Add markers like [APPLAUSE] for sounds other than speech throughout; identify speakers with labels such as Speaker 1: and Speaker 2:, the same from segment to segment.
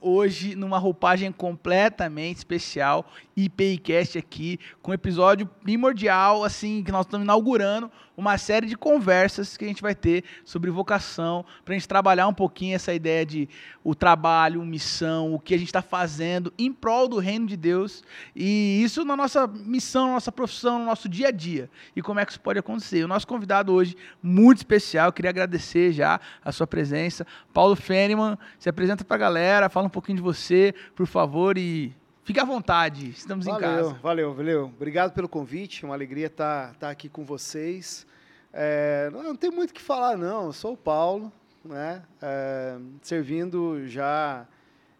Speaker 1: Hoje, numa roupagem completamente especial, IPIcast aqui, com episódio primordial, assim, que nós estamos inaugurando uma série de conversas que a gente vai ter sobre vocação, para a gente trabalhar um pouquinho essa ideia de o trabalho, missão, o que a gente está fazendo em prol do reino de Deus, e isso na nossa missão, na nossa profissão, no nosso dia a dia, e como é que isso pode acontecer. O nosso convidado hoje, muito especial, eu queria agradecer já a sua presença. Paulo Feniman, se apresenta para a galera, fala um pouquinho de você, por favor, e Fique à vontade, estamos
Speaker 2: valeu,
Speaker 1: em casa.
Speaker 2: Valeu, valeu. Obrigado pelo convite, uma alegria estar, estar aqui com vocês. É, não, não, tem muito o que falar, não. Eu sou o Paulo, né? É, servindo já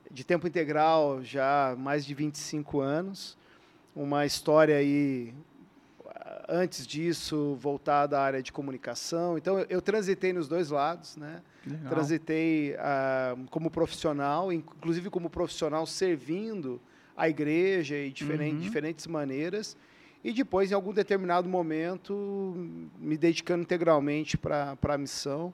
Speaker 2: de tempo integral já mais de 25 anos. Uma história aí, antes disso, voltada à área de comunicação. Então, eu, eu transitei nos dois lados, né? Legal. Transitei uh, como profissional, inclusive como profissional servindo a igreja e diferente, uhum. diferentes maneiras. E depois, em algum determinado momento, me dedicando integralmente para a missão.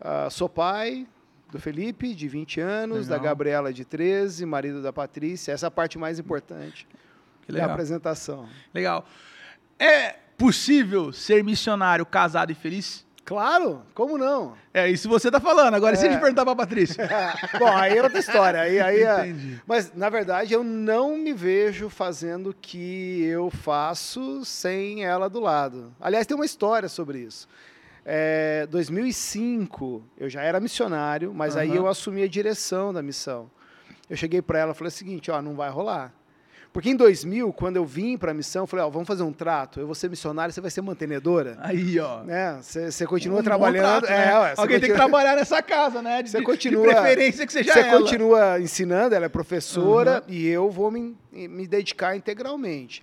Speaker 2: Uh, sou pai do Felipe, de 20 anos, legal. da Gabriela, de 13, marido da Patrícia. Essa é a parte mais importante da apresentação.
Speaker 1: Legal. É possível ser missionário casado e feliz?
Speaker 2: Claro, como não?
Speaker 1: É isso você tá falando. Agora, é. se a gente perguntar pra Patrícia. [LAUGHS]
Speaker 2: Bom, aí é outra história. Aí, aí é- Entendi. É... Mas, na verdade, eu não me vejo fazendo o que eu faço sem ela do lado. Aliás, tem uma história sobre isso. É, 2005, eu já era missionário, mas uhum. aí eu assumi a direção da missão. Eu cheguei para ela e falei o seguinte, ó, não vai rolar. Porque em 2000, quando eu vim para a missão, eu falei, ó, vamos fazer um trato. Eu vou ser missionário, você vai ser mantenedora.
Speaker 1: Aí, ó.
Speaker 2: Né? Você, você continua um trabalhando.
Speaker 1: Trato, né? é, ué, Alguém continua... tem que trabalhar nessa casa, né?
Speaker 2: De, você continua, de
Speaker 1: preferência que seja
Speaker 2: Você
Speaker 1: ela.
Speaker 2: continua ensinando, ela é professora, uhum. e eu vou me, me dedicar integralmente.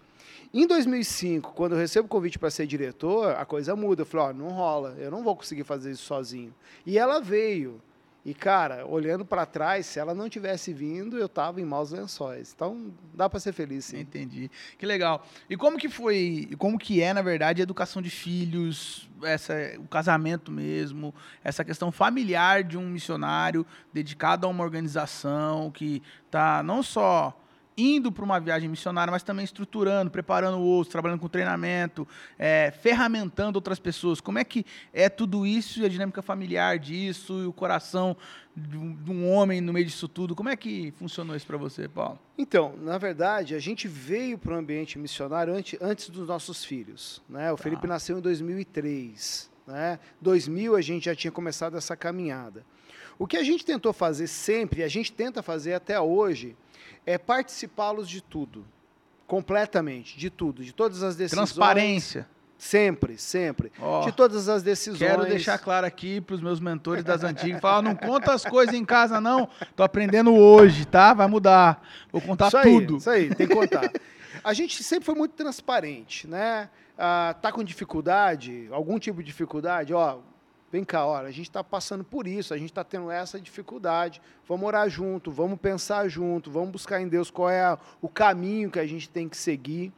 Speaker 2: Em 2005, quando eu recebo o convite para ser diretor, a coisa muda. Eu falei, ó, não rola, eu não vou conseguir fazer isso sozinho. E ela veio. E, cara, olhando para trás, se ela não tivesse vindo, eu tava em maus lençóis. Então, dá para ser feliz, sim.
Speaker 1: Entendi. Que legal. E como que foi, como que é, na verdade, a educação de filhos, essa, o casamento mesmo, essa questão familiar de um missionário dedicado a uma organização que tá não só indo para uma viagem missionária, mas também estruturando, preparando outros, trabalhando com treinamento, é, ferramentando outras pessoas. Como é que é tudo isso e a dinâmica familiar disso e o coração de um, de um homem no meio disso tudo? Como é que funcionou isso para você, Paulo?
Speaker 2: Então, na verdade, a gente veio para o ambiente missionário antes, antes dos nossos filhos. Né? O tá. Felipe nasceu em 2003. Né? 2000 a gente já tinha começado essa caminhada. O que a gente tentou fazer sempre, e a gente tenta fazer até hoje, é participá-los de tudo. Completamente, de tudo, de todas as decisões.
Speaker 1: Transparência.
Speaker 2: Sempre, sempre. Oh, de todas as decisões.
Speaker 1: Quero deixar claro aqui para os meus mentores das antigas, falar, não conta as coisas em casa não, tô aprendendo hoje, tá? Vai mudar. Vou contar
Speaker 2: isso
Speaker 1: tudo.
Speaker 2: Aí, isso aí, tem que contar. A gente sempre foi muito transparente, né? Ah, tá com dificuldade, algum tipo de dificuldade, ó, vem cá, olha, a gente está passando por isso, a gente está tendo essa dificuldade, vamos orar junto, vamos pensar junto, vamos buscar em Deus qual é o caminho que a gente tem que seguir.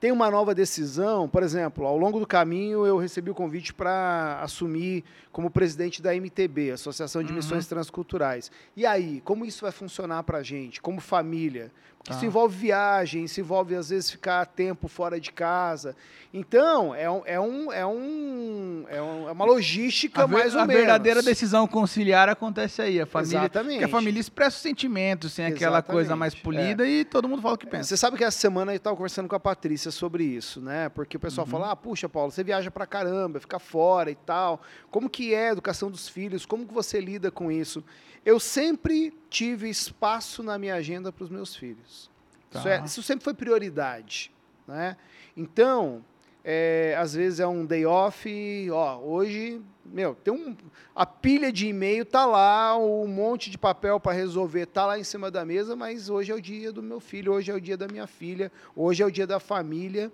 Speaker 2: Tem uma nova decisão, por exemplo, ao longo do caminho eu recebi o convite para assumir como presidente da MTB, Associação de uhum. Missões Transculturais. E aí, como isso vai funcionar para a gente, como família? Ah. isso envolve viagem, isso envolve, às vezes, ficar tempo fora de casa. Então, é, um, é, um, é, um, é, é uma logística
Speaker 1: a
Speaker 2: mais
Speaker 1: ou
Speaker 2: a
Speaker 1: menos. A verdadeira decisão conciliar acontece aí. A família,
Speaker 2: Exatamente. Porque
Speaker 1: a família expressa sentimentos, sem aquela coisa mais polida, é. e todo mundo fala o que pensa.
Speaker 2: Você sabe que essa semana eu estava conversando com a Patrícia sobre isso, né? Porque o pessoal uhum. fala, ah, puxa, Paulo, você viaja pra caramba, fica fora e tal. Como que é a educação dos filhos? Como que você lida com isso? Eu sempre tive espaço na minha agenda para os meus filhos. Tá. Isso, é, isso, sempre foi prioridade. Né? Então, é, às vezes é um day off, ó, hoje, meu, tem um, a pilha de e-mail tá lá, um monte de papel para resolver tá lá em cima da mesa, mas hoje é o dia do meu filho, hoje é o dia da minha filha, hoje é o dia da família.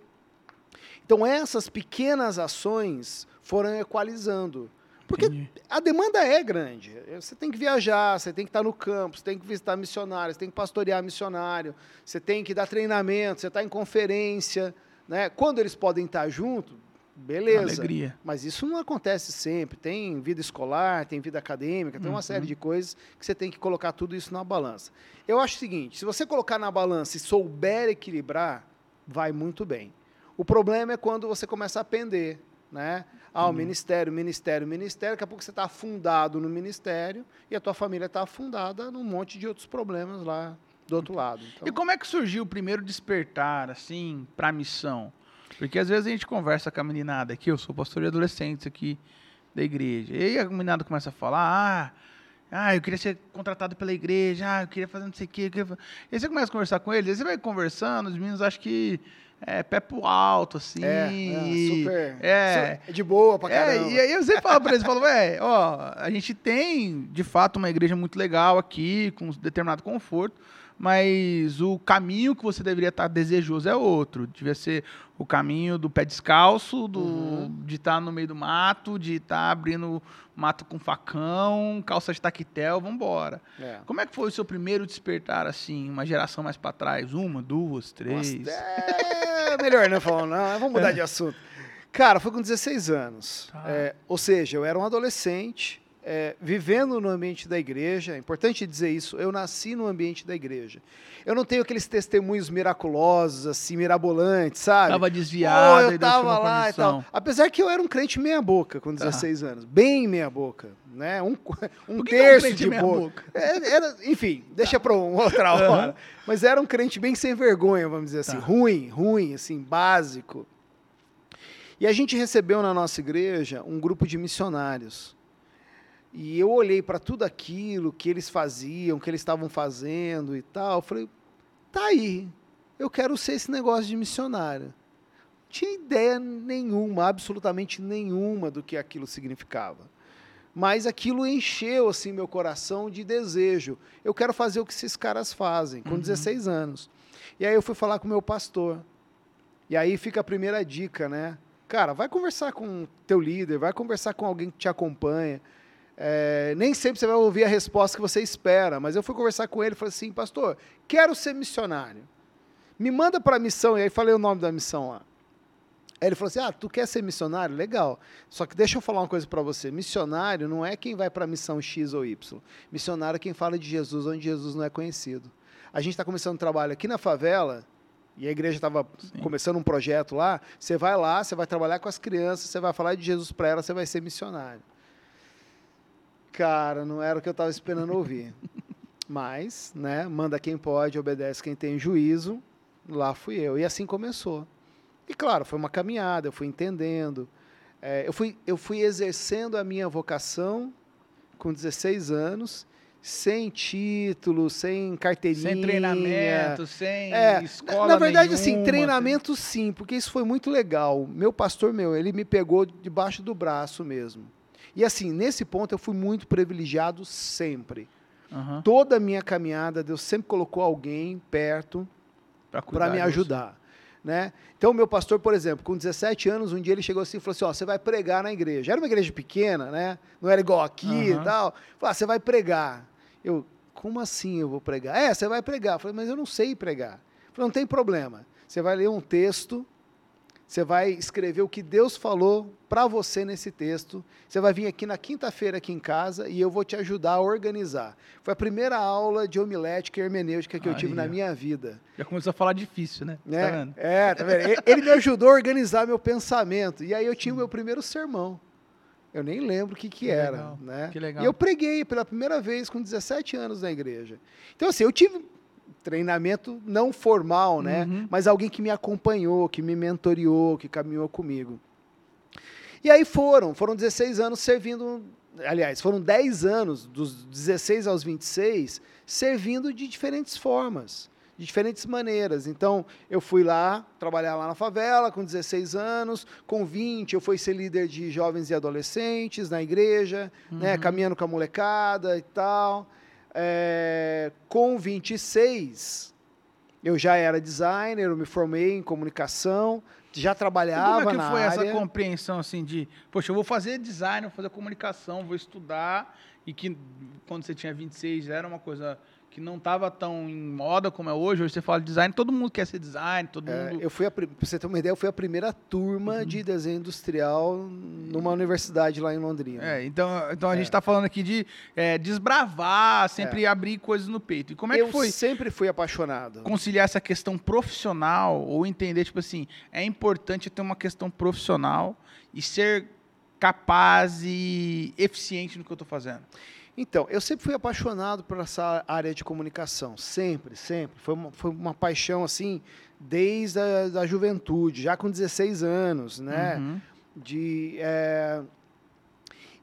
Speaker 2: Então essas pequenas ações foram equalizando. Porque Entendi. a demanda é grande. Você tem que viajar, você tem que estar no campo, você tem que visitar missionários, você tem que pastorear missionário, você tem que dar treinamento, você está em conferência. Né? Quando eles podem estar juntos, Beleza.
Speaker 1: Alegria.
Speaker 2: Mas isso não acontece sempre. Tem vida escolar, tem vida acadêmica, tem uma
Speaker 1: Uhum.
Speaker 2: série de coisas que você tem que colocar tudo isso na balança. Eu acho o seguinte: se você colocar na balança e souber equilibrar, vai muito bem. O problema é quando você começa a pender, né? Ah, o ministério, ministério, ministério. Daqui a pouco você está afundado no ministério e a tua família está afundada num monte de outros problemas lá do outro lado. Então,
Speaker 1: E como é que surgiu o primeiro despertar, assim, pra missão? Porque às vezes a gente conversa com a meninada aqui, eu sou pastor de adolescentes aqui da igreja. E aí a meninada começa a falar, ah, ah, eu queria ser contratado pela igreja, ah, eu queria fazer não sei o quê. eu queria fa-" E aí você começa a conversar com eles, aí você vai conversando, os meninos acham que é pé pro alto, assim.
Speaker 2: é, é, super.
Speaker 1: É.
Speaker 2: de boa pra caramba.
Speaker 1: É, e aí eu sempre falo pra eles, falo, ué, ó, a gente tem, de fato, uma igreja muito legal aqui, com um determinado conforto, mas o caminho que você deveria estar desejoso é outro. Devia ser o caminho do pé descalço, do,
Speaker 2: Uhum.
Speaker 1: de estar no meio do mato, de estar abrindo mato com facão, calça de taquetel, vambora.
Speaker 2: É.
Speaker 1: Como é que foi o seu primeiro despertar, assim, uma geração mais pra trás? Uma, duas, três?
Speaker 2: Nossa, é melhor não falar, não. Vamos mudar de [LAUGHS] assunto. Cara, foi com 16 anos.
Speaker 1: Tá.
Speaker 2: É, ou seja, eu era um adolescente, é, vivendo no ambiente da igreja. É importante dizer isso. Eu nasci no ambiente da igreja. Eu não tenho aqueles testemunhos miraculosos, assim, mirabolantes, sabe?
Speaker 1: Tava desviado, e
Speaker 2: eu
Speaker 1: Deus chamou
Speaker 2: tava
Speaker 1: pra
Speaker 2: lá e tal. Apesar que eu era um crente meia boca com 16 anos. Bem meia boca. Né? Um, [LAUGHS] um
Speaker 1: é um
Speaker 2: terço
Speaker 1: crente
Speaker 2: de
Speaker 1: meia
Speaker 2: boca.
Speaker 1: boca?
Speaker 2: É, era- enfim, deixa pra uma outra hora. Mas era um crente bem sem vergonha, vamos dizer assim.
Speaker 1: Tá.
Speaker 2: Ruim, ruim, assim, básico. E a gente recebeu na nossa igreja um grupo de missionários. E eu olhei para tudo aquilo que eles faziam, que eles estavam fazendo e tal. Falei, tá aí, eu quero ser esse negócio de missionário. Não tinha ideia nenhuma, absolutamente nenhuma do que aquilo significava. Mas aquilo encheu assim meu coração de desejo. Eu quero fazer o que esses caras fazem, com
Speaker 1: Uhum.
Speaker 2: 16 anos. E aí eu fui falar com o meu pastor. E aí fica a primeira dica, né? Cara, vai conversar com teu líder, vai conversar com alguém que te acompanha. É, nem sempre você vai ouvir a resposta que você espera, mas eu fui conversar com ele e falei assim, pastor, quero ser missionário. Me manda para a missão, e aí falei o nome da missão lá. Aí ele falou assim, ah, tu quer ser missionário? Legal. Só que deixa eu falar uma coisa para você. Missionário não é quem vai para a missão X ou Y. Missionário é quem fala de Jesus onde Jesus não é conhecido. A gente está começando um trabalho aqui na favela, e a igreja estava começando um projeto lá. Você vai lá, você vai trabalhar com as crianças, você vai falar de Jesus para elas, você vai ser missionário. Cara, não era o que eu estava esperando ouvir. [LAUGHS] Mas, né, manda quem pode, obedece quem tem juízo. Lá fui eu. E assim começou. E claro, foi uma caminhada, eu fui entendendo. É, eu, fui, eu fui exercendo a minha vocação com 16 anos, sem título, sem carteirinha.
Speaker 1: Sem treinamento, sem
Speaker 2: É,
Speaker 1: escola
Speaker 2: na verdade, assim,
Speaker 1: nenhuma,
Speaker 2: treinamento sim, porque isso foi muito legal. Meu pastor, meu, ele me pegou debaixo do braço mesmo. E assim, nesse ponto eu fui muito privilegiado sempre.
Speaker 1: Aham,
Speaker 2: Toda a minha caminhada, Deus sempre colocou alguém perto para me ajudar. Né? Então, o meu pastor, por exemplo, com 17 anos, um dia ele chegou assim e falou assim: Ó, você vai pregar na igreja. Era uma igreja pequena, né? Não era igual aqui
Speaker 1: Aham.
Speaker 2: e tal. Falou: ah, você vai pregar. Eu, como assim eu vou pregar? É, você vai pregar. Eu falei, mas eu não sei pregar. Eu falei, não tem problema. Você vai ler um texto, você vai escrever o que Deus falou para você nesse texto. Você vai vir aqui na quinta-feira aqui em casa e eu vou te ajudar a organizar. Foi a primeira aula de homilética e hermenêutica que eu tive
Speaker 1: Aí,
Speaker 2: na minha vida.
Speaker 1: Já começou a falar difícil, né?
Speaker 2: Né?
Speaker 1: Tá vendo?
Speaker 2: É, tá vendo? Ele me ajudou a organizar meu pensamento. E aí eu tinha o meu primeiro sermão. Eu nem lembro o que, que,
Speaker 1: Que
Speaker 2: era.
Speaker 1: legal,
Speaker 2: Né?
Speaker 1: que legal.
Speaker 2: E eu preguei pela primeira vez com 17 anos na igreja. Então, assim, eu tive treinamento não formal, né?
Speaker 1: Uhum.
Speaker 2: Mas alguém que me acompanhou, que me mentoreou, que caminhou comigo. E aí foram, foram 16 anos servindo, aliás, foram 10 anos, dos 16 aos 26, servindo de diferentes formas, de diferentes maneiras. Então, eu fui lá, trabalhar lá na favela com 16 anos, com 20 eu fui ser líder de jovens e adolescentes na igreja, né, caminhando com a molecada e tal. É, com 26, eu já era designer, eu me formei em comunicação, já
Speaker 1: E
Speaker 2: trabalhava
Speaker 1: como é que
Speaker 2: na
Speaker 1: foi
Speaker 2: área.
Speaker 1: essa compreensão assim de, poxa, eu vou fazer design, vou fazer comunicação, vou estudar e que quando você tinha 26 era uma coisa que não estava tão em moda como é hoje. Hoje você fala de design, todo mundo quer ser design, todo
Speaker 2: É,
Speaker 1: mundo.
Speaker 2: eu fui, a, pra você ter uma ideia, eu fui a primeira turma
Speaker 1: Uhum.
Speaker 2: de desenho industrial numa universidade lá em Londrina.
Speaker 1: É, então, então a
Speaker 2: É.
Speaker 1: gente está falando aqui de é, desbravar, sempre abrir coisas no peito. E como é
Speaker 2: eu
Speaker 1: que foi
Speaker 2: sempre fui apaixonado.
Speaker 1: conciliar essa questão profissional ou entender, tipo assim, é importante ter uma questão profissional e ser capaz e eficiente no que eu estou fazendo?
Speaker 2: Então, eu sempre fui apaixonado por essa área de comunicação, sempre, sempre. Foi uma, foi uma paixão, assim, desde a da juventude, já com 16 anos, né?
Speaker 1: Uhum.
Speaker 2: De, é,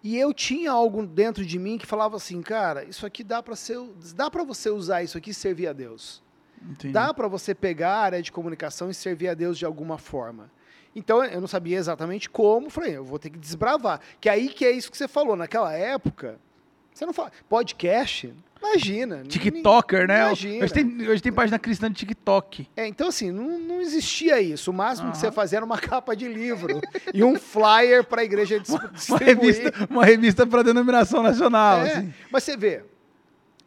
Speaker 2: E eu tinha algo dentro de mim que falava assim, cara, isso aqui dá para ser, dá para você usar isso aqui e servir a Deus.
Speaker 1: Entendi.
Speaker 2: Dá para você pegar a área de comunicação e servir a Deus de alguma forma. Então eu não sabia exatamente como, falei, eu vou ter que desbravar. Que aí que é isso que você falou, naquela época, você não fala podcast, imagina.
Speaker 1: TikToker, né?
Speaker 2: Imagina.
Speaker 1: Hoje tem, hoje tem página cristã de TikTok.
Speaker 2: É, então assim, não, não existia isso. O máximo que
Speaker 1: Aham.
Speaker 2: você fazia era uma [LAUGHS] capa de livro e um flyer para a igreja dis- [LAUGHS]
Speaker 1: Uma revista, uma revista para denominação nacional.
Speaker 2: É,
Speaker 1: assim.
Speaker 2: Mas você vê,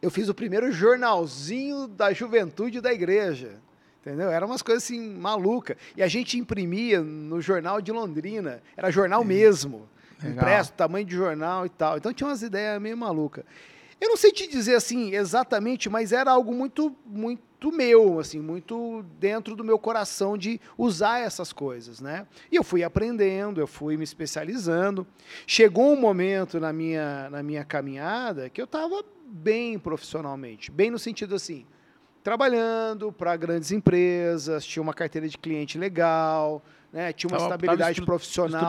Speaker 2: eu fiz o primeiro jornalzinho da juventude da igreja. Entendeu? Era umas coisas assim malucas. E a gente imprimia no jornal de Londrina. Era jornal mesmo. Impresso, tamanho de jornal e tal. Então tinha umas ideias meio malucas. Eu não sei te dizer assim exatamente, mas era algo muito, muito meu, assim, muito dentro do meu coração de usar essas coisas, né? E eu fui aprendendo, eu fui me especializando. Chegou um momento na minha, na minha caminhada que eu estava bem profissionalmente, bem no sentido assim, trabalhando para grandes empresas, tinha uma carteira de cliente legal, né? Tinha uma
Speaker 1: Tava- tava
Speaker 2: estabilidade
Speaker 1: estru-
Speaker 2: profissional.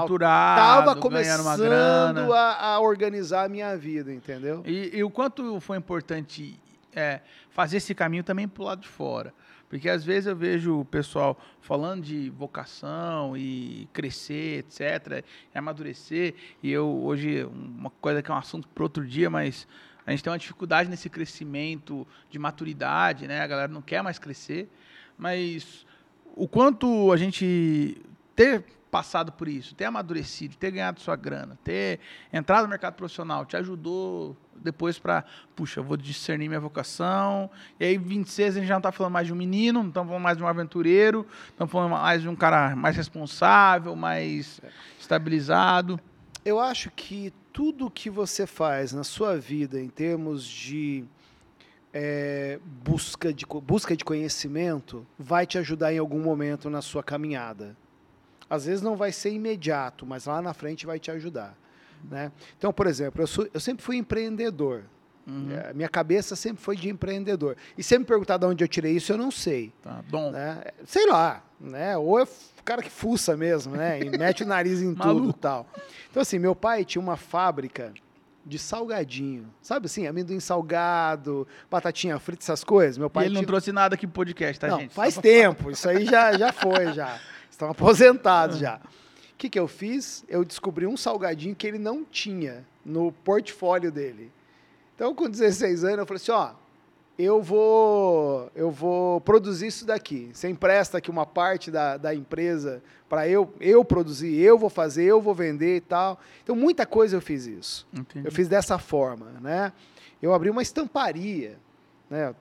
Speaker 2: Tava começando a, a organizar a minha vida, entendeu?
Speaker 1: E, e o quanto foi importante é, fazer esse caminho também pro lado de fora. Porque às vezes eu vejo o pessoal falando de vocação e crescer, etc., e amadurecer. E eu hoje, uma coisa que é um assunto para outro dia, mas a gente tem uma dificuldade nesse crescimento de maturidade, né? A galera não quer mais crescer. Mas o quanto a gente ter passado por isso, ter amadurecido, ter ganhado sua grana, ter entrado no mercado profissional, te ajudou depois para, puxa, eu vou discernir minha vocação. E aí, 26, a gente já não está falando mais de um menino, não estamos falando mais de um aventureiro, estamos falando mais de um cara mais responsável, mais estabilizado.
Speaker 2: Eu acho que tudo que você faz na sua vida em termos de é, busca, de busca de conhecimento vai te ajudar em algum momento na sua caminhada. Às vezes não vai ser imediato, mas lá na frente vai te ajudar. Né? Então, por exemplo, eu, sou- eu sempre fui empreendedor.
Speaker 1: Uhum.
Speaker 2: É, minha cabeça sempre foi de empreendedor. E se me perguntar de onde eu tirei isso, eu não sei.
Speaker 1: Tá, dom.
Speaker 2: né? Sei lá, né? Ou é o cara que fuça mesmo, né? E mete o nariz em [LAUGHS] tudo e tal. Então, assim, meu pai tinha uma fábrica de salgadinho. Sabe assim, amendoim salgado, batatinha frita, essas coisas. Meu
Speaker 1: E
Speaker 2: pai
Speaker 1: ele não
Speaker 2: tinha...
Speaker 1: trouxe nada aqui pro podcast, tá,
Speaker 2: não,
Speaker 1: gente?
Speaker 2: faz
Speaker 1: Só pra-
Speaker 2: tempo. Isso aí já, já foi, já. [LAUGHS] Estão aposentados já. O que, que eu fiz? Eu descobri um salgadinho que ele não tinha no portfólio dele. Então, com 16 anos, eu falei assim, ó, eu vou, eu vou produzir isso daqui. Você empresta aqui uma parte da, da empresa para eu, eu produzir, eu vou fazer, eu vou vender e tal. Então, muita coisa eu fiz isso.
Speaker 1: Entendi.
Speaker 2: Eu fiz dessa forma, né? Eu abri uma estamparia, né?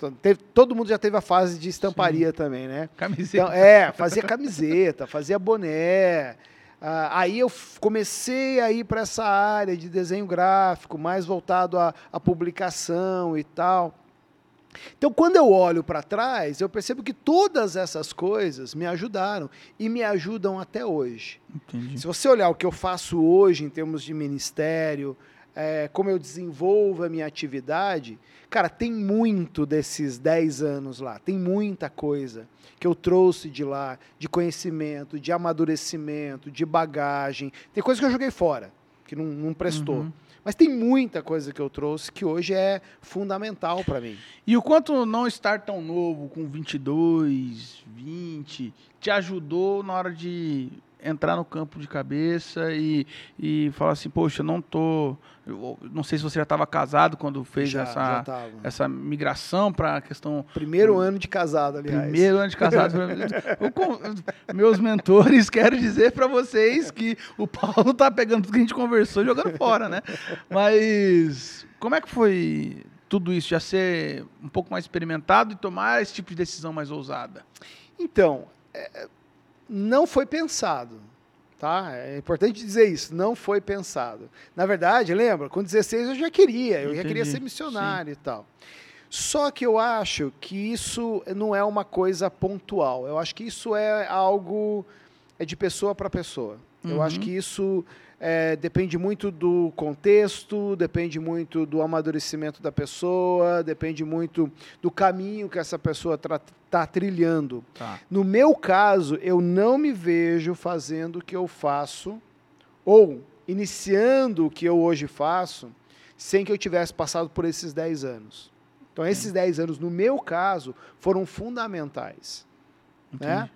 Speaker 2: Todo mundo já teve a fase de estamparia também, né?
Speaker 1: Camiseta.
Speaker 2: Então, é, fazia camiseta, fazia boné. Ah, aí eu comecei a ir para essa área de desenho gráfico, mais voltado à, à publicação e tal. Então, quando eu olho para trás, eu percebo que todas essas coisas me ajudaram e me ajudam até hoje.
Speaker 1: Entendi.
Speaker 2: Se você olhar o que eu faço hoje em termos de ministério, é, como eu desenvolvo a minha atividade, cara, tem muito desses 10 anos lá, tem muita coisa que eu trouxe de lá, de conhecimento, de amadurecimento, de bagagem. Tem coisa que eu joguei fora, que não, não prestou.
Speaker 1: Uhum.
Speaker 2: Mas tem muita coisa que eu trouxe que hoje é fundamental para mim.
Speaker 1: E o quanto não estar tão novo, com 22, 20, te ajudou na hora de entrar no campo de cabeça e, e falar assim, poxa, eu não tô. Eu não sei se você já estava casado quando fez
Speaker 2: Já-
Speaker 1: essa,
Speaker 2: já
Speaker 1: essa migração para a questão.
Speaker 2: Primeiro ano de casado, aliás.
Speaker 1: Primeiro ano de casado. Eu meus mentores [LAUGHS] quero dizer para vocês que o Paulo tá pegando tudo que a gente conversou e jogando fora, né? Mas como é que foi tudo isso? Já ser um pouco mais experimentado e tomar esse tipo de decisão mais ousada?
Speaker 2: Então, é, não foi pensado. Tá? É importante dizer isso, não foi pensado. Na verdade, lembra, com 16 eu já queria, eu já queria ser missionário e tal. Só que eu acho que isso não é uma coisa pontual. Eu acho que isso é algo é de pessoa para pessoa. Eu
Speaker 1: Uhum.
Speaker 2: acho que isso é, depende muito do contexto, depende muito do amadurecimento da pessoa, depende muito do caminho que essa pessoa está trilhando.
Speaker 1: Tá.
Speaker 2: No meu caso, eu não me vejo fazendo o que eu faço ou iniciando o que eu hoje faço sem que eu tivesse passado por esses 10 anos. Então, esses 10 anos, no meu caso, foram fundamentais. Né?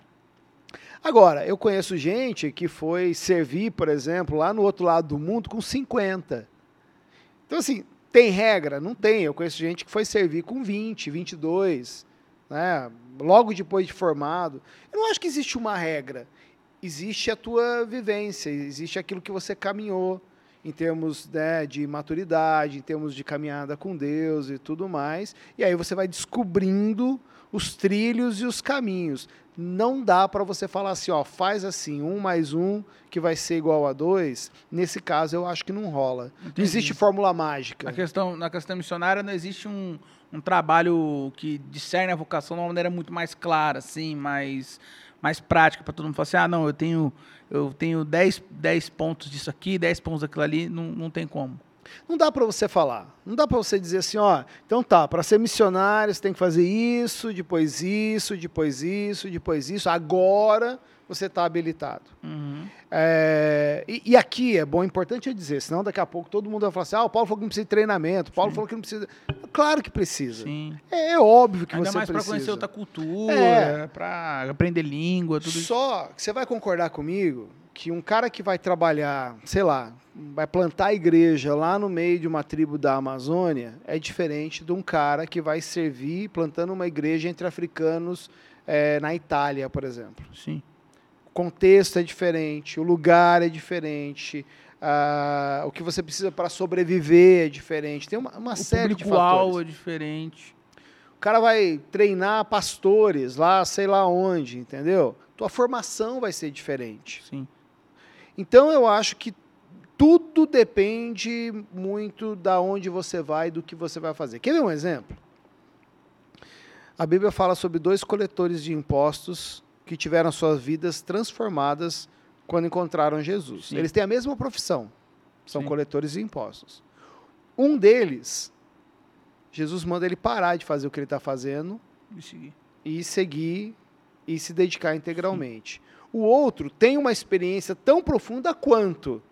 Speaker 2: Agora, eu conheço gente que foi servir, por exemplo, lá no outro lado do mundo com 50. Então, assim, tem regra? Não tem. Eu conheço gente que foi servir com 20, 22, né? logo depois de formado. Eu não acho que existe uma regra. Existe a tua vivência, existe aquilo que você caminhou em termos né, de maturidade, em termos de caminhada com Deus e tudo mais. E aí você vai descobrindo os trilhos e os caminhos. Não dá para você falar assim, ó, faz assim, um mais um que vai ser igual a dois. Nesse caso, eu acho que não rola. Não
Speaker 1: Entendi.
Speaker 2: existe fórmula mágica.
Speaker 1: Na questão, na questão missionária não existe um, um trabalho que discerne a vocação de uma maneira muito mais clara, assim, mais, mais prática, para todo mundo falar assim, ah, não, eu tenho, eu tenho 10, 10 pontos disso aqui, 10 pontos daquilo ali, não, não tem como.
Speaker 2: Não dá para você falar. Não dá para você dizer assim, ó, então tá, para ser missionário você tem que fazer isso, depois isso, depois isso, depois isso. Agora você está habilitado.
Speaker 1: Uhum.
Speaker 2: É, e, e aqui é bom, importante eu dizer, senão daqui a pouco todo mundo vai falar assim, ah, o Paulo falou que não precisa de treinamento, o Paulo falou que não precisa. Claro que precisa.
Speaker 1: Sim.
Speaker 2: É, é óbvio que
Speaker 1: Ainda
Speaker 2: você
Speaker 1: mais para
Speaker 2: precisa.
Speaker 1: conhecer outra cultura,
Speaker 2: É.
Speaker 1: para aprender língua, tudo isso.
Speaker 2: Só que você vai concordar comigo que um cara que vai trabalhar, sei lá, vai plantar a igreja lá no meio de uma tribo da Amazônia é diferente de um cara que vai servir plantando uma igreja entre africanos eh, na Itália, por exemplo.
Speaker 1: Sim.
Speaker 2: O contexto é diferente, o lugar é diferente, ah, o que você precisa para sobreviver é diferente. Tem uma, uma
Speaker 1: O
Speaker 2: série de
Speaker 1: público-alvo
Speaker 2: fatores.
Speaker 1: é diferente.
Speaker 2: O cara vai treinar pastores lá, sei lá onde, entendeu? Tua formação vai ser diferente.
Speaker 1: Sim.
Speaker 2: Então eu acho que tudo depende muito da onde você vai, do que você vai fazer. Quer ver um exemplo? A Bíblia fala sobre dois coletores de impostos que tiveram suas vidas transformadas quando encontraram Jesus.
Speaker 1: Sim.
Speaker 2: Eles têm a mesma profissão, são
Speaker 1: Sim.
Speaker 2: coletores de impostos. Um deles, Jesus manda ele parar de fazer o que ele está fazendo
Speaker 1: E seguir.
Speaker 2: e seguir e se dedicar integralmente. O outro tem uma experiência tão profunda quanto,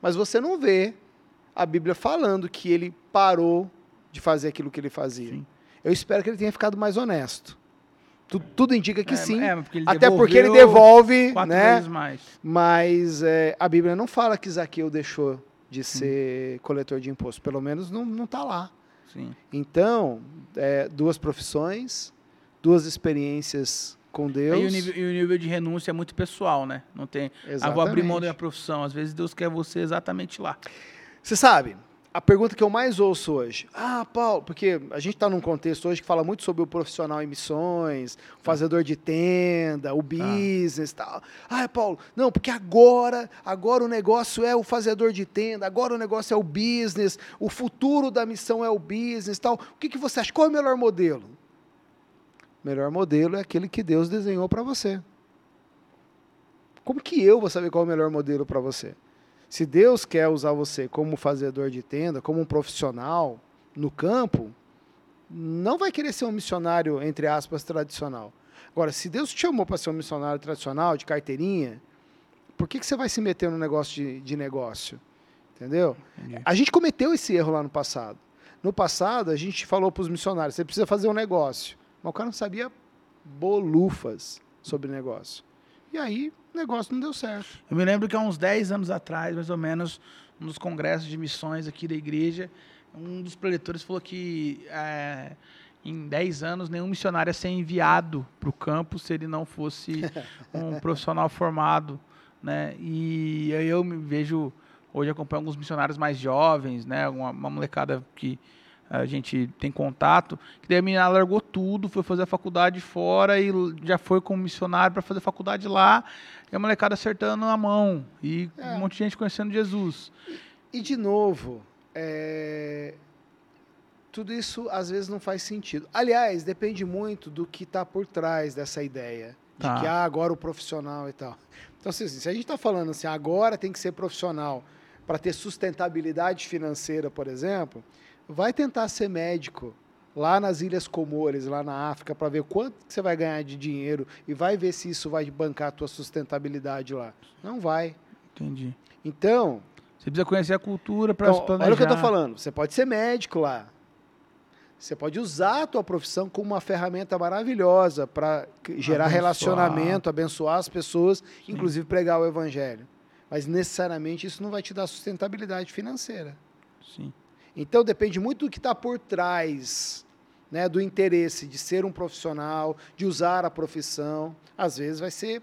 Speaker 2: mas você não vê a Bíblia falando que ele parou de fazer aquilo que ele fazia.
Speaker 1: Sim.
Speaker 2: Eu espero que ele tenha ficado mais honesto. Tu- tudo indica que
Speaker 1: É,
Speaker 2: sim,
Speaker 1: é, porque
Speaker 2: até porque ele devolve,
Speaker 1: quatro
Speaker 2: né?
Speaker 1: vezes mais.
Speaker 2: Mas é, a Bíblia não fala que Zaqueu deixou de ser coletor de imposto. Pelo menos não está lá.
Speaker 1: Sim.
Speaker 2: Então, é, duas profissões, duas experiências com Deus.
Speaker 1: E o, nível, e o nível de renúncia é muito pessoal, né? Não tem. Ah, vou abrir mão da minha profissão. Às vezes Deus quer você exatamente lá.
Speaker 2: Você sabe, a pergunta que eu mais ouço hoje, ah, Paulo, porque a gente está num contexto hoje que fala muito sobre o profissional em missões, o fazedor de tenda, o business e tal. Ah, Paulo, não, porque agora, agora o negócio é o fazedor de tenda, agora o negócio é o business, o futuro da missão é o business e tal. O que, que você acha? Qual é o melhor modelo? O melhor modelo é aquele que Deus desenhou para você. Como que eu vou saber qual é o melhor modelo para você? Se Deus quer usar você como fazedor de tenda, como um profissional no campo, não vai querer ser um missionário, entre aspas, tradicional. Agora, se Deus te chamou para ser um missionário tradicional, de carteirinha, por que, que você vai se meter no negócio de, de negócio? Entendeu?
Speaker 1: Entendi.
Speaker 2: A gente cometeu esse erro lá no passado. No passado, a gente falou para os missionários: você precisa fazer um negócio. Mas o cara não sabia bolufas sobre negócio. E aí o negócio não deu certo.
Speaker 1: Eu me lembro que há uns 10 anos atrás, mais ou menos, nos congressos de missões aqui da igreja, um dos preletores falou que é, em 10 anos nenhum missionário ia ser enviado para o campo se ele não fosse [LAUGHS] um profissional formado. Né? E eu me vejo, hoje acompanho alguns missionários mais jovens, né? uma, uma molecada que a gente tem contato, que daí a menina largou tudo, foi fazer a faculdade fora e já foi como missionário para fazer a faculdade lá, e a molecada acertando na mão, e é. um monte de gente conhecendo Jesus.
Speaker 2: E, e de novo, é... tudo isso às vezes não faz sentido. Aliás, depende muito do que está por trás dessa ideia, de tá. que ah, agora o profissional e tal. Então, assim, se a gente está falando assim, agora tem que ser profissional para ter sustentabilidade financeira, por exemplo, vai tentar ser médico lá nas Ilhas Comores, lá na África, para ver quanto você vai ganhar de dinheiro e vai ver se isso vai bancar a tua sustentabilidade lá. Não vai.
Speaker 1: Entendi.
Speaker 2: Então...
Speaker 1: Você precisa conhecer a cultura para então, se planejar.
Speaker 2: Olha o que eu estou falando. Você pode ser médico lá. Você pode usar a tua profissão como uma ferramenta maravilhosa para gerar abençoar. relacionamento, abençoar as pessoas, Sim. inclusive pregar o evangelho. Mas necessariamente isso não vai te dar sustentabilidade financeira.
Speaker 1: Sim.
Speaker 2: Então depende muito do que está por trás, né, do interesse de ser um profissional, de usar a profissão. Às vezes vai ser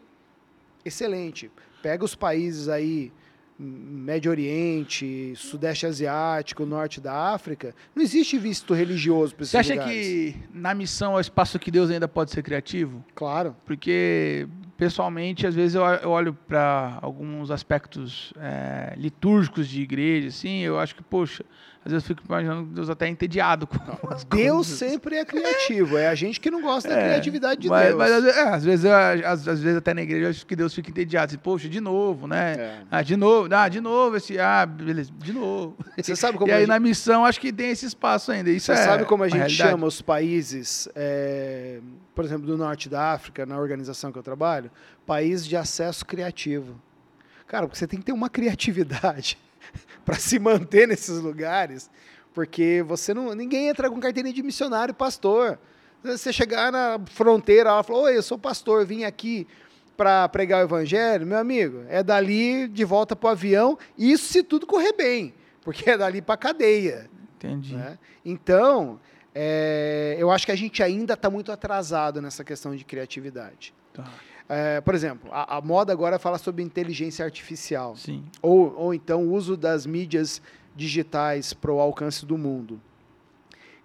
Speaker 2: excelente. Pega os países aí, Médio Oriente, Sudeste Asiático, Norte da África, não existe visto religioso para esses
Speaker 1: Você acha
Speaker 2: lugares.
Speaker 1: que na missão ao espaço que Deus ainda pode ser criativo?
Speaker 2: Claro.
Speaker 1: Porque, pessoalmente, às vezes eu olho para alguns aspectos é, litúrgicos de igreja, assim, eu acho que, poxa, às vezes eu fico imaginando Deus até entediado com as
Speaker 2: Deus sempre é criativo, é a gente que não gosta é, da criatividade de
Speaker 1: mas,
Speaker 2: Deus.
Speaker 1: Mas é, às, vezes, às, às, vezes até na igreja eu acho que Deus fica entediado. Assim, Poxa, de novo, né? É. Ah, de novo, ah, de novo esse, ah, beleza, de novo.
Speaker 2: Você sabe [LAUGHS] como
Speaker 1: e aí
Speaker 2: gente...
Speaker 1: na missão acho que tem esse espaço ainda. Isso Você é
Speaker 2: sabe como a gente realidade. chama os países, é, por exemplo, do norte da África, na organização que eu trabalho, países de acesso criativo. Cara, porque você tem que ter uma criatividade [LAUGHS] para se manter nesses lugares, porque você não, ninguém entra com carteirinha de missionário pastor. Você chegar na fronteira, ela falou: "Oi, eu sou pastor, vim aqui para pregar o evangelho", meu amigo, é dali de volta para o avião, isso se tudo correr bem, porque é dali para cadeia.
Speaker 1: Entendi. Né?
Speaker 2: Então, é, eu acho que a gente ainda está muito atrasado nessa questão de criatividade.
Speaker 1: Tá.
Speaker 2: É, por exemplo, a, a, moda agora fala sobre inteligência artificial.
Speaker 1: Sim.
Speaker 2: Ou, ou então o uso das mídias digitais para o alcance do mundo.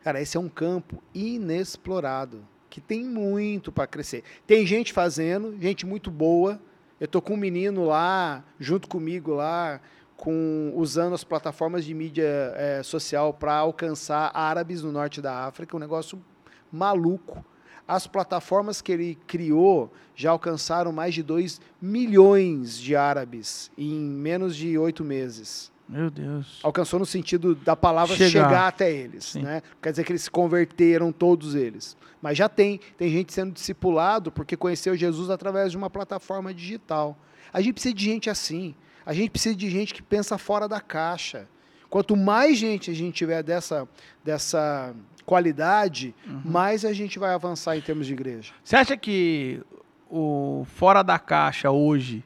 Speaker 2: Cara, esse é um campo inexplorado, que tem muito para crescer. Tem gente fazendo, gente muito boa. Eu estou com um menino lá, junto comigo lá, com, usando as plataformas de mídia é, social para alcançar árabes no norte da África, um negócio maluco. As plataformas que ele criou já alcançaram mais de 2 milhões de árabes em menos de oito meses.
Speaker 1: Meu Deus.
Speaker 2: Alcançou no sentido da palavra chegar, chegar até eles. Né? Quer dizer que eles se converteram todos eles. Mas já tem. Tem gente sendo discipulado porque conheceu Jesus através de uma plataforma digital. A gente precisa de gente assim. A gente precisa de gente que pensa fora da caixa. Quanto mais gente a gente tiver dessa, dessa qualidade, uhum. mais a gente vai avançar em termos de igreja.
Speaker 1: Você acha que o fora da caixa hoje,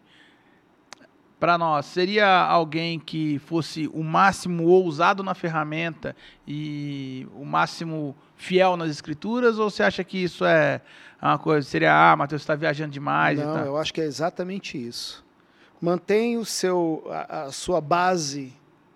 Speaker 1: para nós, seria alguém que fosse o máximo ousado na ferramenta e o máximo fiel nas escrituras? Ou você acha que isso é uma coisa, seria, ah, Matheus, está viajando demais?
Speaker 2: Não, eu acho que é exatamente isso. Mantém o seu, a, a sua base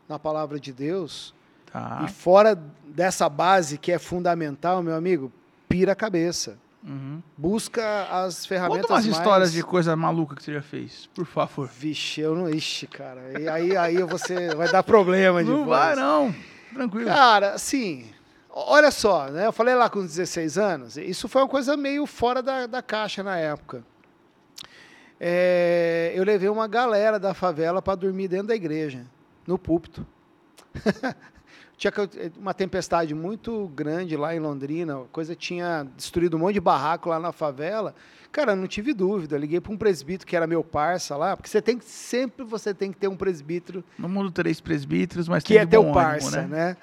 Speaker 2: na palavra de Deus Tá. E fora dessa base que é fundamental, meu amigo, pira a cabeça.
Speaker 1: Uhum.
Speaker 2: Busca as ferramentas
Speaker 1: Conta umas mais... histórias de coisa maluca que você já fez, por favor.
Speaker 2: Vixe, eu não... Ixi, cara. E aí, aí você vai dar problema de
Speaker 1: Não vai, não. Tranquilo.
Speaker 2: Cara, assim... Olha só, né? Eu falei lá com 16 anos, isso foi uma coisa meio fora da, da caixa na época. É, eu levei uma galera da favela para dormir dentro da igreja, no púlpito. [LAUGHS] Tinha uma tempestade muito grande lá em Londrina, a coisa tinha destruído um monte de barraco lá na favela. Cara, não tive dúvida. Eu liguei para um presbítero que era meu parça lá, porque você tem que sempre você tem que ter um presbítero.
Speaker 1: No mundo três presbíteros, mas
Speaker 2: que é teu parça, ânimo, né?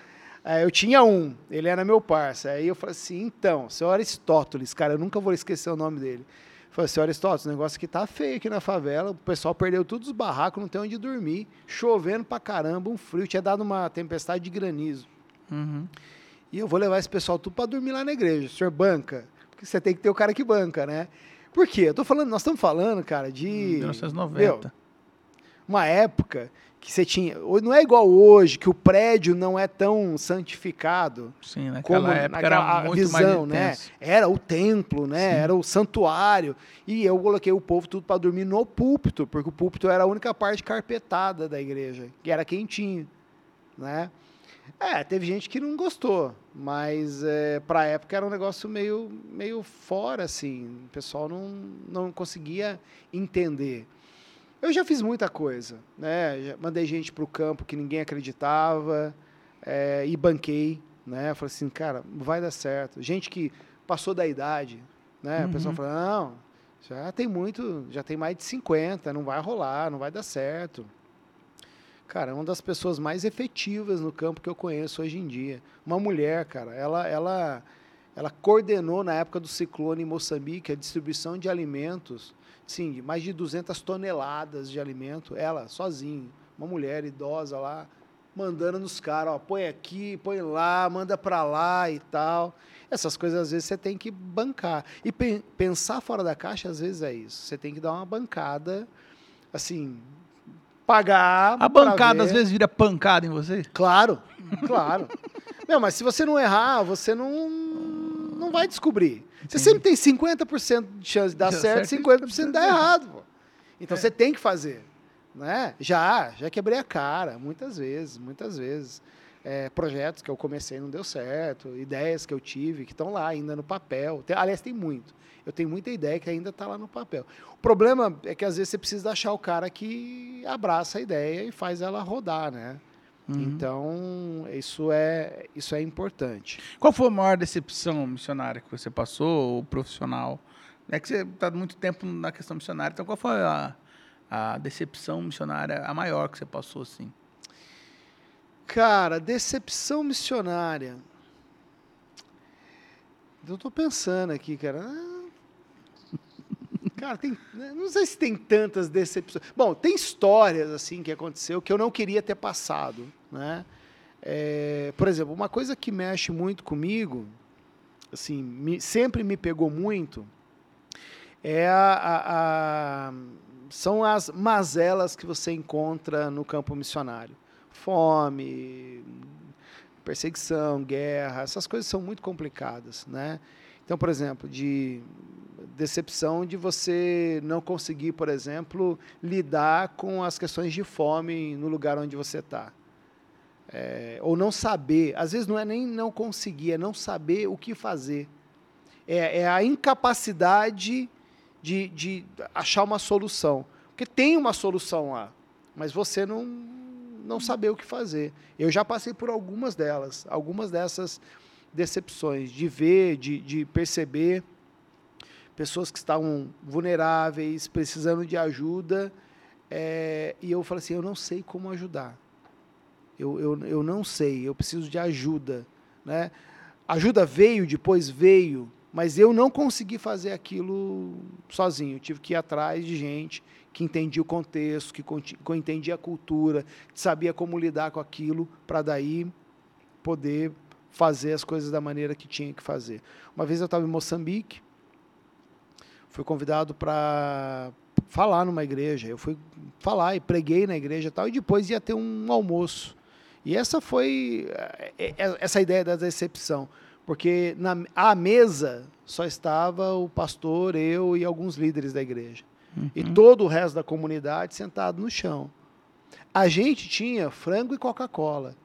Speaker 2: né? eu tinha um, ele era meu parça. Aí eu falei assim: então, seu Aristóteles, cara, eu nunca vou esquecer o nome dele. Falei assim, Aristóteles, o negócio aqui tá feio aqui na favela, o pessoal perdeu todos os barracos, não tem onde dormir, chovendo pra caramba, um frio, tinha dado uma tempestade de granizo.
Speaker 1: Uhum.
Speaker 2: E eu vou levar esse pessoal tudo pra dormir lá na igreja. O senhor banca? Porque você tem que ter o cara que banca, né? Por quê? Eu tô falando, nós estamos falando, cara, de...
Speaker 1: 1990.
Speaker 2: Meu, uma época que você tinha. Não é igual hoje, que o prédio não é tão santificado.
Speaker 1: Sim, naquela
Speaker 2: como
Speaker 1: época
Speaker 2: naquela
Speaker 1: era muito
Speaker 2: visão, né? Era o templo, né?
Speaker 1: Sim.
Speaker 2: Era o santuário. E eu coloquei o povo tudo para dormir no púlpito, porque o púlpito era a única parte carpetada da igreja, que era quentinho, né? É, teve gente que não gostou, mas é, para a época era um negócio meio, meio fora, assim. O pessoal não, não conseguia entender. Eu já fiz muita coisa, né? Já mandei gente para o campo que ninguém acreditava é, e banquei, né? Falei assim, cara, não vai dar certo. Gente que passou da idade, né?
Speaker 1: Uhum.
Speaker 2: O pessoal falou, não, já tem muito, já tem mais de 50, não vai rolar, não vai dar certo. Cara, é uma das pessoas mais efetivas no campo que eu conheço hoje em dia. Uma mulher, cara, ela, ela, ela coordenou na época do ciclone em Moçambique a distribuição de alimentos, sim, mais de 200 toneladas de alimento, ela sozinha, uma mulher idosa lá, mandando nos caras, ó, põe aqui, põe lá, manda para lá e tal. Essas coisas às vezes você tem que bancar. E pe pensar fora da caixa às vezes é isso. Você tem que dar uma bancada, assim, pagar.
Speaker 1: A bancada às vezes vira pancada em você?
Speaker 2: Claro, claro. Não, mas se você não errar, você não, não vai descobrir. Você sempre tem 50% de chance de dar [LAUGHS] certo,
Speaker 1: certo,
Speaker 2: 50% de dar errado. pô. Então
Speaker 1: É.
Speaker 2: você tem que fazer. Né? Já, já quebrei a cara, muitas vezes, muitas vezes. É, projetos que eu comecei não deu certo, ideias que eu tive que estão lá ainda no papel. Tem- aliás, tem muito. Eu tenho muita ideia que ainda está lá no papel. O problema é que às vezes você precisa achar o cara que abraça a ideia e faz ela rodar, né?
Speaker 1: Uhum.
Speaker 2: Então, isso é, isso é importante.
Speaker 1: Qual foi a maior decepção missionária que você passou, ou profissional? É que você está muito tempo na questão missionária, então qual foi a, a decepção missionária, a maior que você passou, assim?
Speaker 2: Cara, decepção missionária. Eu tô pensando aqui, cara. Cara, tem, né, não sei se tem tantas decepções. Bom, tem histórias assim que aconteceu que eu não queria ter passado, né? É, por exemplo, uma coisa que mexe muito comigo, assim, me- sempre me pegou muito, é a, a- a- são as mazelas que você encontra no campo missionário. Fome, perseguição, guerra, essas coisas são muito complicadas, né? Então, por exemplo, de decepção de você não conseguir, por exemplo, lidar com as questões de fome no lugar onde você está. É, ou não saber, às vezes não é nem não conseguir, é não saber o que fazer. É, é a incapacidade de, de achar uma solução. Porque tem uma solução lá, mas você não, não saber o que fazer. Eu já passei por algumas delas, algumas dessas decepções, de ver, de, de perceber pessoas que estavam vulneráveis, precisando de ajuda, é, e eu falei assim, eu não sei como ajudar. Eu, eu, eu não sei, eu preciso de ajuda. Né? Ajuda veio, depois veio, mas eu não consegui fazer aquilo sozinho. Eu tive que ir atrás de gente que entendia o contexto, que, que entendia a cultura, que sabia como lidar com aquilo, para daí poder fazer as coisas da maneira que tinha que fazer. Uma vez eu estava em Moçambique, fui convidado para falar numa igreja. Eu fui falar e preguei na igreja e tal, e depois ia ter um almoço. E essa foi eh, eh, essa ideia da decepção, porque na à mesa só estava o pastor, eu e alguns líderes da igreja. E todo o resto da comunidade sentado no chão. A gente tinha frango e Coca-Cola.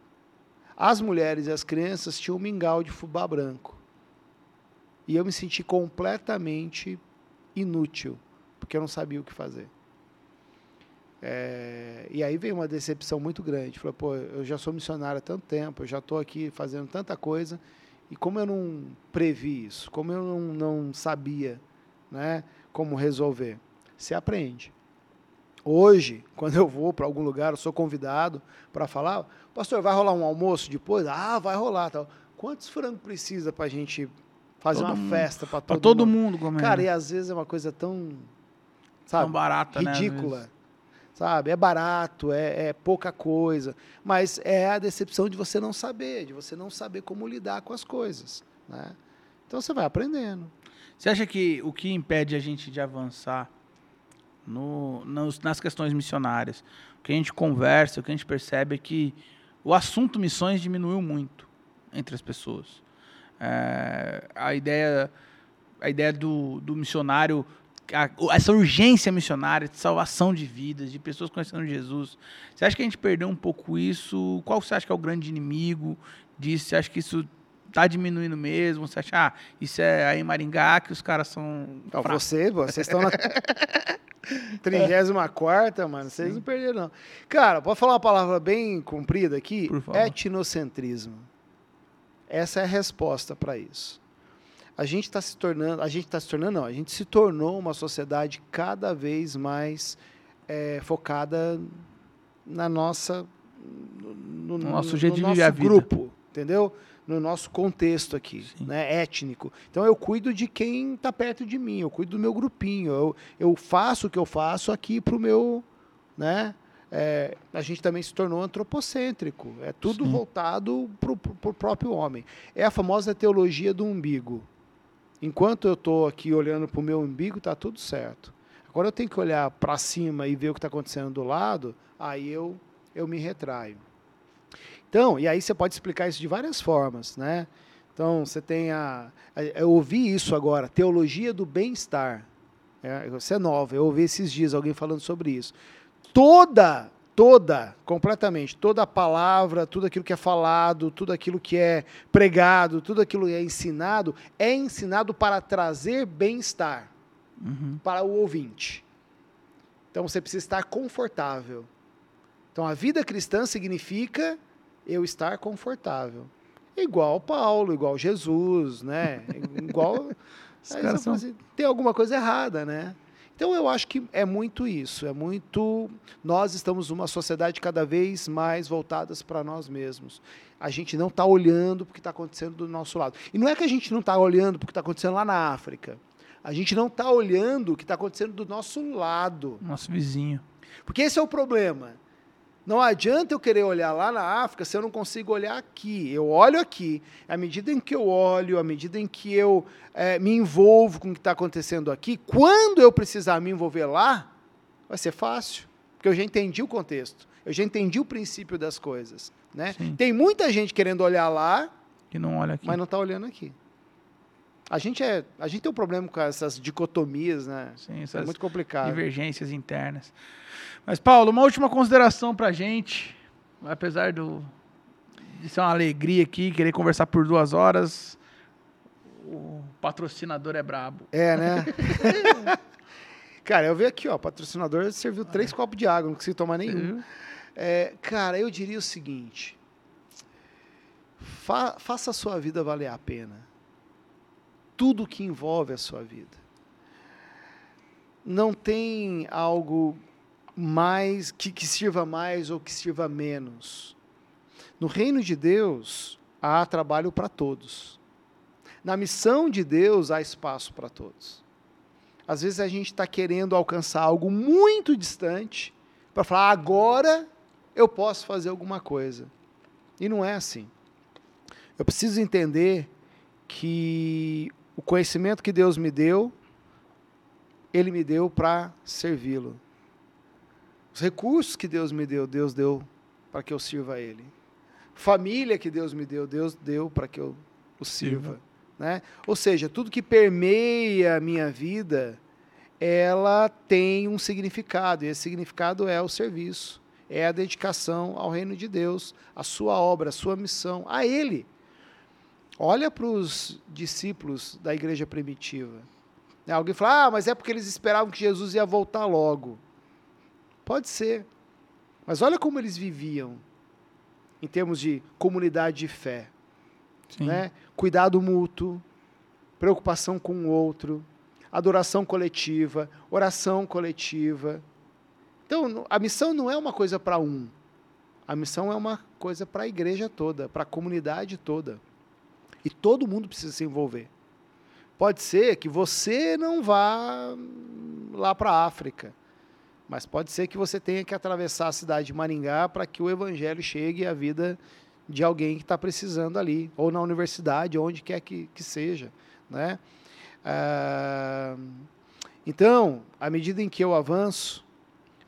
Speaker 2: As mulheres e as crianças tinham mingau de fubá branco. E eu me senti completamente inútil, porque eu não sabia o que fazer. É, e aí veio uma decepção muito grande. Falei, pô, eu já sou missionário há tanto tempo, eu já estou aqui fazendo tanta coisa, e como eu não previ isso, como eu não, não sabia né, como resolver, se aprende. Hoje, [LAUGHS] quando eu vou para algum lugar, eu sou convidado para falar, pastor, vai rolar um almoço depois? Ah, vai rolar. Tal. Quantos frangos precisa para a gente fazer
Speaker 1: Todo
Speaker 2: uma
Speaker 1: mundo.
Speaker 2: festa para
Speaker 1: Pra
Speaker 2: todo,
Speaker 1: todo
Speaker 2: mundo.
Speaker 1: mundo comer.
Speaker 2: Cara, e às vezes é uma coisa tão,
Speaker 1: Tão
Speaker 2: sabe,
Speaker 1: barata, né?
Speaker 2: ridícula.
Speaker 1: vezes.
Speaker 2: Sabe? É barato, é, é pouca coisa. Mas é a decepção de você não saber, de você não saber como lidar com as coisas. Né? Então você vai aprendendo.
Speaker 1: Você acha que o que impede a gente de avançar no- nos- nas questões missionárias, o que a gente conversa, o que a gente percebe é que o assunto missões diminuiu muito entre as pessoas. É, a ideia, a ideia do, do missionário, a- essa urgência missionária de salvação de vidas, de pessoas conhecendo Jesus. Você acha que a gente perdeu um pouco isso? Qual você acha que é o grande inimigo disso? Você acha que isso está diminuindo mesmo? Você acha, ah, isso é aí em Maringá que os caras são fracos?
Speaker 2: você, vocês estão na [LAUGHS] 34, mano. Vocês não perderam, não. Cara, pode falar uma palavra bem comprida aqui?
Speaker 1: Por favor.
Speaker 2: Etnocentrismo. Essa é a resposta para isso. A gente está se tornando, a gente está se tornando, não, a gente se tornou uma sociedade cada vez mais eh, focada na nossa, no, no-
Speaker 1: No nosso
Speaker 2: no
Speaker 1: jeito de
Speaker 2: nosso
Speaker 1: viver a vida.
Speaker 2: grupo, entendeu? No nosso contexto aqui,
Speaker 1: Sim.
Speaker 2: né, étnico. Então eu cuido de quem está perto de mim, eu cuido do meu grupinho, eu, eu faço o que eu faço aqui para o meu, né? É, a gente também se tornou antropocêntrico. É tudo
Speaker 1: Sim.
Speaker 2: voltado para o próprio homem. É a famosa teologia do umbigo. Enquanto eu estou aqui olhando para o meu umbigo, está tudo certo. Agora eu tenho que olhar para cima e ver o que está acontecendo do lado, aí eu, eu me retraio. Então, e aí você pode explicar isso de várias formas, né? Então, você tem a. Eu ouvi isso agora, teologia do bem-estar. É, isso é nova, eu ouvi esses dias alguém falando sobre isso. Toda, toda, completamente, toda a palavra, tudo aquilo que é falado, tudo aquilo que é pregado, tudo aquilo que é ensinado, é ensinado para trazer bem-estar
Speaker 1: Uhum.
Speaker 2: para o ouvinte. Então você precisa estar confortável. Então a vida cristã significa eu estar confortável. Igual Paulo, igual Jesus, né? [LAUGHS] Igual. Aí fala assim, tem alguma coisa errada, né? Então eu acho que é muito isso, é muito. Nós estamos numa sociedade cada vez mais voltadas para nós mesmos. A gente não está olhando para o que está acontecendo do nosso lado. E não é que a gente não está olhando o que está acontecendo lá na África. A gente não está olhando o que está acontecendo do nosso lado.
Speaker 1: Nosso vizinho.
Speaker 2: Porque esse é o problema. Não adianta eu querer olhar lá na África se eu não consigo olhar aqui. Eu olho aqui. À medida em que eu olho, à medida em que eu eh, me envolvo com o que está acontecendo aqui, quando eu precisar me envolver lá, vai ser fácil. Porque eu já entendi o contexto. Eu já entendi o princípio das coisas. Né?
Speaker 1: Sim.
Speaker 2: Tem muita gente querendo olhar lá,
Speaker 1: Que não olha aqui.
Speaker 2: mas não está olhando aqui. A gente, é, a gente tem um problema com essas dicotomias, né?
Speaker 1: Sim,
Speaker 2: É
Speaker 1: essas
Speaker 2: muito complicado.
Speaker 1: divergências internas. Mas, Paulo, uma última consideração pra gente. Apesar do, de ser uma alegria aqui, querer conversar por duas horas, o patrocinador é brabo.
Speaker 2: É, né? [LAUGHS] cara, eu vi aqui, ó, patrocinador serviu três copos de água, não consegui tomar nenhum. É, cara, eu diria o seguinte: fa- faça a sua vida valer a pena. Tudo que envolve a sua vida. Não tem algo mais que, que sirva mais ou que sirva menos. No reino de Deus há trabalho para todos. Na missão de Deus há espaço para todos. Às vezes a gente está querendo alcançar algo muito distante para falar agora eu posso fazer alguma coisa. E não é assim. Eu preciso entender que o conhecimento que Deus me deu, Ele me deu para servi-lo. Os recursos que Deus me deu, Deus deu para que eu sirva a Ele. Família que Deus me deu, Deus deu para que eu o sirva. Né? Ou seja, tudo que permeia a minha vida, ela tem um significado, e esse significado é o serviço, é a dedicação ao reino de Deus, a sua obra, a sua missão, a Ele. Olha para os discípulos da igreja primitiva. Né, Alguém fala, ah, mas é porque eles esperavam que Jesus ia voltar logo. Pode ser. Mas olha como eles viviam em termos de comunidade de fé
Speaker 1: Sim.
Speaker 2: né? Cuidado mútuo, preocupação com o outro, adoração coletiva, oração coletiva. Então, a missão não é uma coisa para um. A missão é uma coisa para a igreja toda, para a comunidade toda. E todo mundo precisa se envolver. Pode ser que você não vá lá para a África, mas pode ser que você tenha que atravessar a cidade de Maringá para que o evangelho chegue à vida de alguém que está precisando ali, ou na universidade, onde quer que, que seja. Né? Ah, então, à medida em que eu avanço,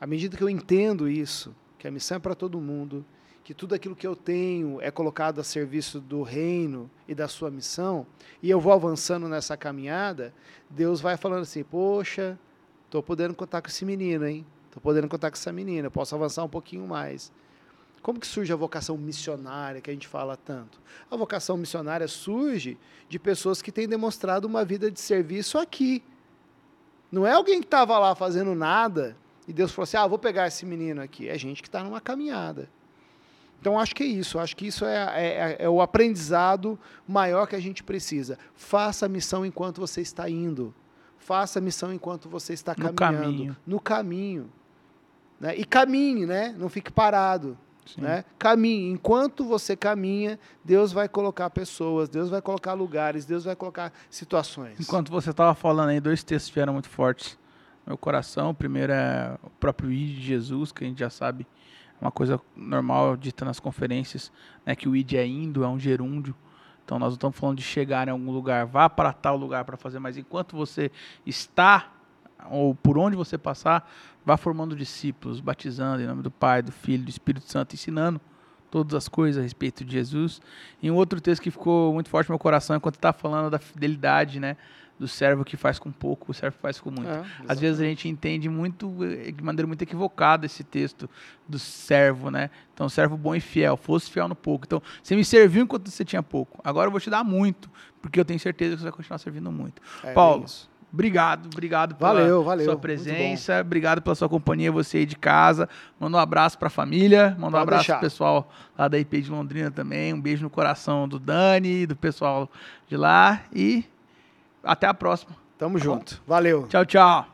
Speaker 2: à medida que eu entendo isso, que a missão é para todo mundo, que tudo aquilo que eu tenho é colocado a serviço do reino e da sua missão, e eu vou avançando nessa caminhada, Deus vai falando assim: Poxa, estou podendo contar com esse menino, hein? Estou podendo contar com essa menina, posso avançar um pouquinho mais. Como que surge a vocação missionária que a gente fala tanto? A vocação missionária surge de pessoas que têm demonstrado uma vida de serviço aqui. Não é alguém que estava lá fazendo nada e Deus falou assim: ah, vou pegar esse menino aqui. É gente que está numa caminhada. Então, acho que é isso. Acho que isso é, é, é, é, o aprendizado maior que a gente precisa. Faça a missão enquanto você está indo. Faça a missão enquanto você está
Speaker 1: No
Speaker 2: caminhando.
Speaker 1: caminho.
Speaker 2: No caminho. Né? E caminhe, né? Não fique parado.
Speaker 1: Sim.
Speaker 2: Né? Caminhe. Enquanto você caminha, Deus vai colocar pessoas, Deus vai colocar lugares, Deus vai colocar situações.
Speaker 1: Enquanto você estava falando aí, dois textos vieram muito fortes no meu coração. O primeiro é o próprio ID de Jesus, que a gente já sabe, uma coisa normal dita nas conferências, né, que o ID é indo, é um gerúndio. Então nós não estamos falando de chegar em algum lugar, vá para tal lugar para fazer, mas enquanto você está ou por onde você passar, vá formando discípulos, batizando em nome do Pai, do Filho, do Espírito Santo, ensinando todas as coisas a respeito de Jesus. E um outro texto que ficou muito forte no meu coração enquanto está falando da fidelidade, né, do servo que faz com pouco, o servo que faz com muito.
Speaker 2: É,
Speaker 1: Às vezes a gente entende muito, eh, de maneira muito equivocada esse texto do servo, né? Então, servo bom e fiel, fosse fiel no pouco. Então, você me serviu enquanto você tinha pouco. Agora eu vou te dar muito, porque eu tenho certeza que você vai continuar servindo muito.
Speaker 2: É
Speaker 1: Paulo,
Speaker 2: isso.
Speaker 1: Obrigado, obrigado pela
Speaker 2: Valeu, valeu,
Speaker 1: sua presença, obrigado pela sua companhia, você aí de casa. Manda um abraço para a família, manda um
Speaker 2: Pode
Speaker 1: abraço
Speaker 2: deixar.
Speaker 1: pro pessoal lá da IP de Londrina também, um beijo no coração do Dani, do pessoal de lá e até a próxima.
Speaker 2: Tamo junto. Valeu.
Speaker 1: Tchau, tchau.